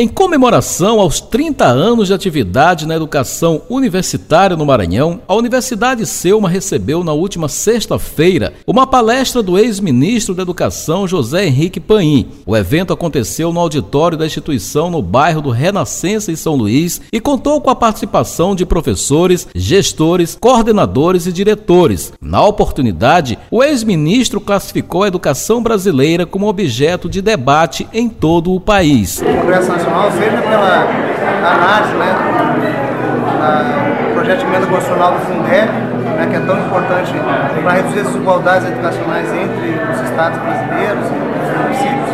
Em comemoração aos 30 anos de atividade na educação universitária no Maranhão, a Universidade Selma recebeu na última sexta-feira uma palestra do ex-ministro da Educação José Henrique Paim. O evento aconteceu no auditório da instituição no bairro do Renascença em São Luís e contou com a participação de professores, gestores, coordenadores e diretores. Na oportunidade, o ex-ministro classificou a educação brasileira como objeto de debate em todo o país Nacional, seja pela análise né, do projeto de emenda constitucional do Fundeb, né, que é tão importante para reduzir as desigualdades educacionais entre os estados brasileiros e os municípios,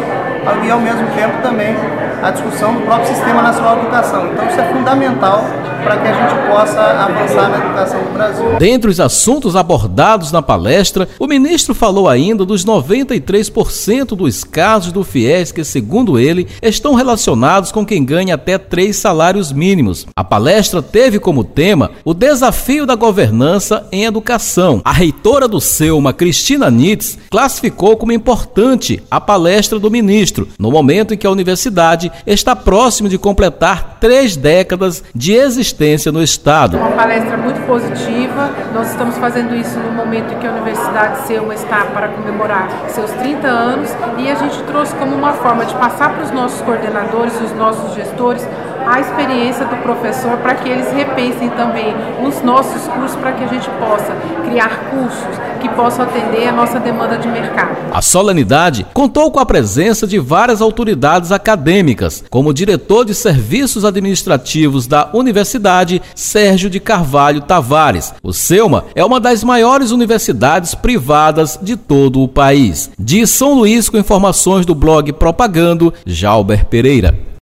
e ao mesmo tempo também a discussão do próprio Sistema Nacional de Educação. Então isso é fundamental para que a gente possa avançar na educação do Brasil. Dentre os assuntos abordados na palestra, o ministro falou ainda dos 93% dos casos do FIES que, segundo ele, estão relacionados com quem ganha até três salários mínimos. A palestra teve como tema o desafio da governança em educação. A reitora do SEUMA, Cristina Nitz, classificou como importante a palestra do ministro, no momento em que a universidade está próximo de completar três décadas de existência no Estado. Uma palestra muito positiva. Nós estamos fazendo isso no momento em que a Universidade Selma está para comemorar seus 30 anos e a gente trouxe como uma forma de passar para os nossos coordenadores, os nossos gestores, a experiência do professor para que eles repensem também os nossos cursos para que a gente possa criar cursos que possam atender a nossa demanda de mercado. A solenidade contou com a presença de várias autoridades acadêmicas, como o diretor de serviços administrativos da universidade, Sérgio de Carvalho Tavares. O Selma é uma das maiores universidades privadas de todo o país. De São Luís, com informações do blog Propagando, Jalber Pereira.